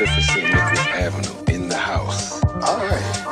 5th St. Nicholas Avenue in the house. All right.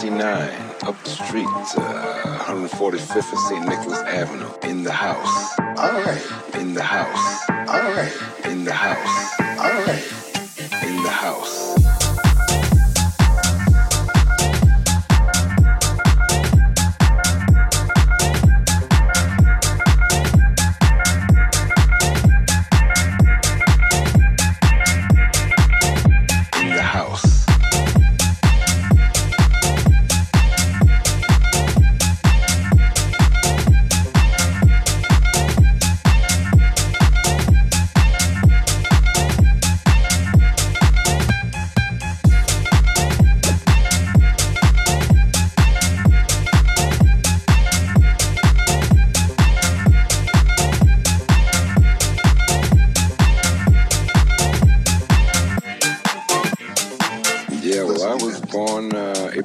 69 up the street, uh, 145th and St.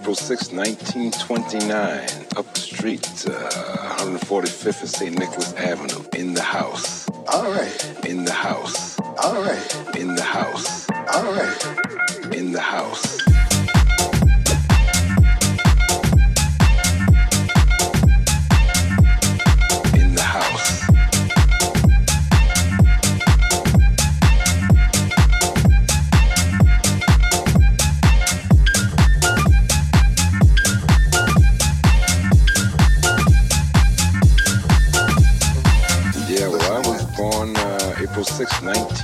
April 6, 1929, up the street, uh, 145th and St. Nicholas Avenue, in the house. All right. In the house. All right. In the house. All right. In the house.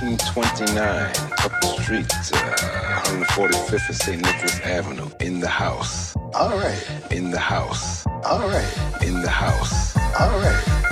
1929, up the street, uh, 145th and St. Nicholas Avenue, in the house. All right. In the house. All right. In the house. All right.